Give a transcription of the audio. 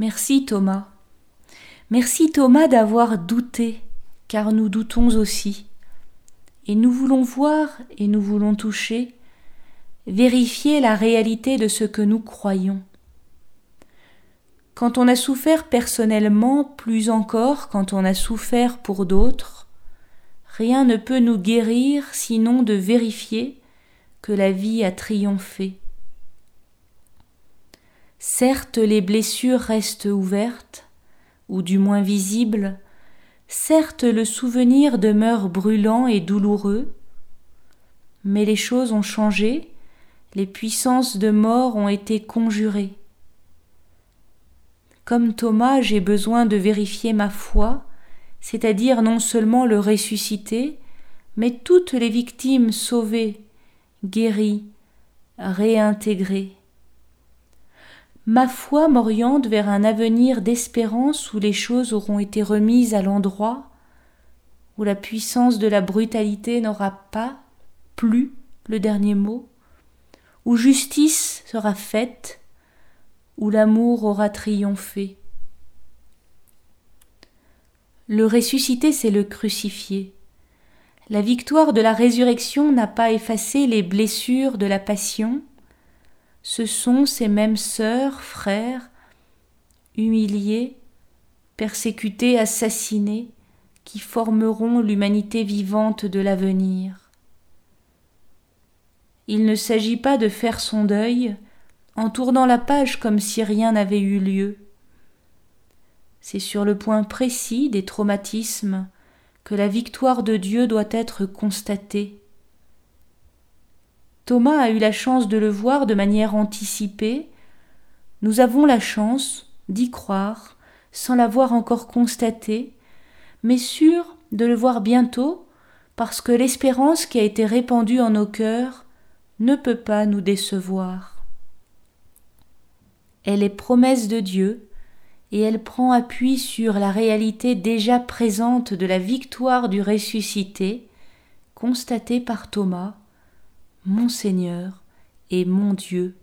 Merci Thomas. Merci Thomas d'avoir douté, car nous doutons aussi. Et nous voulons voir et nous voulons toucher, vérifier la réalité de ce que nous croyons. Quand on a souffert personnellement, plus encore quand on a souffert pour d'autres, rien ne peut nous guérir sinon de vérifier que la vie a triomphé. Certes, les blessures restent ouvertes, ou du moins visibles, certes le souvenir demeure brûlant et douloureux, mais les choses ont changé, les puissances de mort ont été conjurées. Comme Thomas, j'ai besoin de vérifier ma foi, c'est-à-dire non seulement le ressuscité, mais toutes les victimes sauvées, guéries, réintégrées. Ma foi m'oriente vers un avenir d'espérance où les choses auront été remises à l'endroit, où la puissance de la brutalité n'aura pas, plus, le dernier mot, où justice sera faite, où l'amour aura triomphé. Le ressuscité, c'est le crucifié. La victoire de la résurrection n'a pas effacé les blessures de la passion. Ce sont ces mêmes sœurs, frères, humiliés, persécutés, assassinés, qui formeront l'humanité vivante de l'avenir. Il ne s'agit pas de faire son deuil, en tournant la page comme si rien n'avait eu lieu. C'est sur le point précis des traumatismes que la victoire de Dieu doit être constatée. Thomas a eu la chance de le voir de manière anticipée. Nous avons la chance d'y croire sans l'avoir encore constaté, mais sûr de le voir bientôt parce que l'espérance qui a été répandue en nos cœurs ne peut pas nous décevoir. Elle est promesse de Dieu, et elle prend appui sur la réalité déjà présente de la victoire du ressuscité, constatée par Thomas, mon Seigneur et mon Dieu.